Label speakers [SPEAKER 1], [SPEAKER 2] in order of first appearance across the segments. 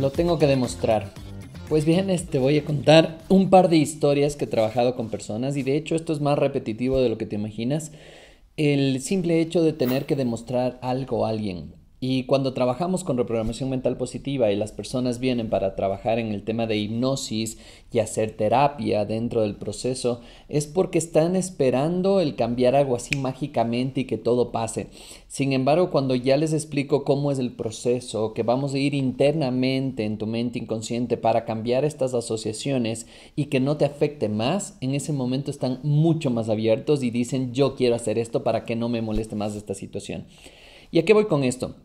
[SPEAKER 1] Lo tengo que demostrar. Pues bien, te este, voy a contar un par de historias que he trabajado con personas y de hecho esto es más repetitivo de lo que te imaginas. El simple hecho de tener que demostrar algo a alguien, y cuando trabajamos con reprogramación mental positiva y las personas vienen para trabajar en el tema de hipnosis y hacer terapia dentro del proceso, es porque están esperando el cambiar algo así mágicamente y que todo pase. Sin embargo, cuando ya les explico cómo es el proceso, que vamos a ir internamente en tu mente inconsciente para cambiar estas asociaciones y que no te afecte más, en ese momento están mucho más abiertos y dicen yo quiero hacer esto para que no me moleste más esta situación. ¿Y a qué voy con esto?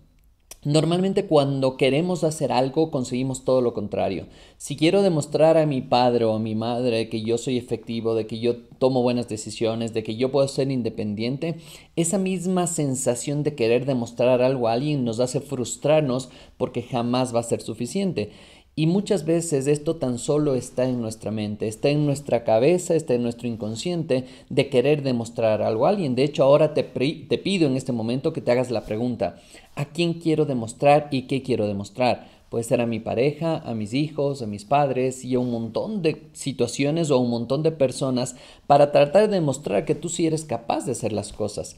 [SPEAKER 1] Normalmente cuando queremos hacer algo conseguimos todo lo contrario. Si quiero demostrar a mi padre o a mi madre que yo soy efectivo, de que yo tomo buenas decisiones, de que yo puedo ser independiente, esa misma sensación de querer demostrar algo a alguien nos hace frustrarnos porque jamás va a ser suficiente. Y muchas veces esto tan solo está en nuestra mente, está en nuestra cabeza, está en nuestro inconsciente de querer demostrar algo a alguien. De hecho, ahora te, pido en este momento que te hagas la pregunta, ¿a quién quiero demostrar y qué quiero demostrar? Puede ser a mi pareja, a mis hijos, a mis padres y a un montón de situaciones o a un montón de personas para tratar de demostrar que tú sí eres capaz de hacer las cosas.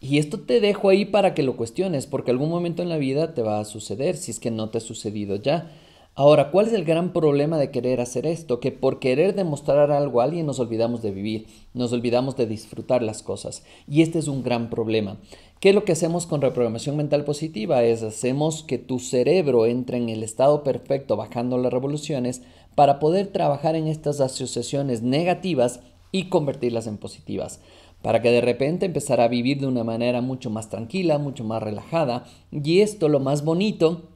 [SPEAKER 1] Y esto te dejo ahí para que lo cuestiones, porque algún momento en la vida te va a suceder, si es que no te ha sucedido ya. Ahora, ¿cuál es el gran problema de querer hacer esto? Que por querer demostrar algo a alguien nos olvidamos de vivir, nos olvidamos de disfrutar las cosas. Y este es un gran problema. ¿Qué es lo que hacemos con reprogramación mental positiva? Es hacemos que tu cerebro entre en el estado perfecto bajando las revoluciones para poder trabajar en estas asociaciones negativas y convertirlas en positivas para que de repente empezar a vivir de una manera mucho más tranquila, mucho más relajada. Y esto lo más bonito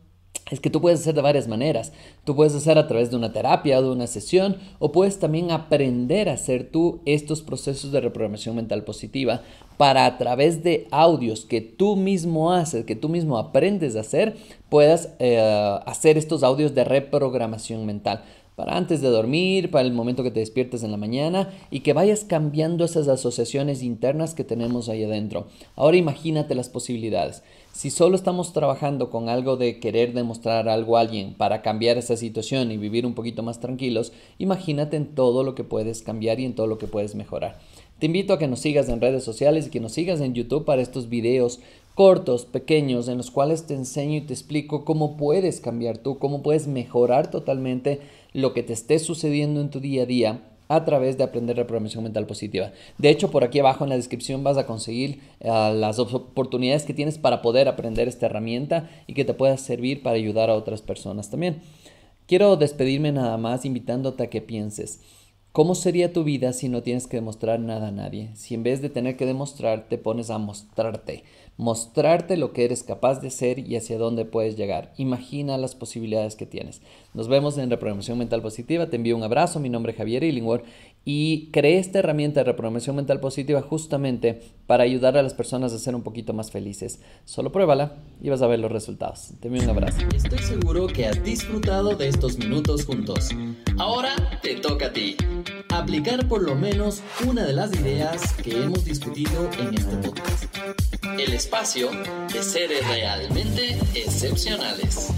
[SPEAKER 1] es que tú puedes hacer de varias maneras. Tú puedes hacer a través de una terapia o de una sesión o puedes también aprender a hacer tú estos procesos de reprogramación mental positiva para a través de audios que tú mismo haces, que tú mismo aprendes a hacer, puedas eh, hacer estos audios de reprogramación mental para antes de dormir, para el momento que te despiertes en la mañana y que vayas cambiando esas asociaciones internas que tenemos ahí adentro. Ahora imagínate las posibilidades. Si solo estamos trabajando con algo de querer demostrar algo a alguien para cambiar esa situación y vivir un poquito más tranquilos, imagínate en todo lo que puedes cambiar y en todo lo que puedes mejorar. Te invito a que nos sigas en redes sociales y que nos sigas en YouTube para estos videos cortos, pequeños, en los cuales te enseño y te explico cómo puedes cambiar tú, cómo puedes mejorar totalmente lo que te esté sucediendo en tu día a día a través de aprender reprogramación mental positiva. De hecho, por aquí abajo en la descripción vas a conseguir eh, las oportunidades que tienes para poder aprender esta herramienta y que te pueda servir para ayudar a otras personas también. Quiero despedirme nada más invitándote a que pienses. ¿Cómo sería tu vida si no tienes que demostrar nada a nadie? Si en vez de tener que demostrar te pones a mostrarte, mostrarte lo que eres capaz de ser y hacia dónde puedes llegar. Imagina las posibilidades que tienes. Nos vemos en Reprogramación Mental Positiva. Te envío un abrazo. Mi nombre es Javier Illingworth y creé esta herramienta de reprogramación mental positiva justamente para ayudar a las personas a ser un poquito más felices. Solo pruébala y vas a ver los resultados. Te envío un abrazo.
[SPEAKER 2] Estoy seguro que has disfrutado de estos minutos juntos. Ahora te toca a ti aplicar por lo menos una de las ideas que hemos discutido en este podcast. El espacio de seres realmente excepcionales.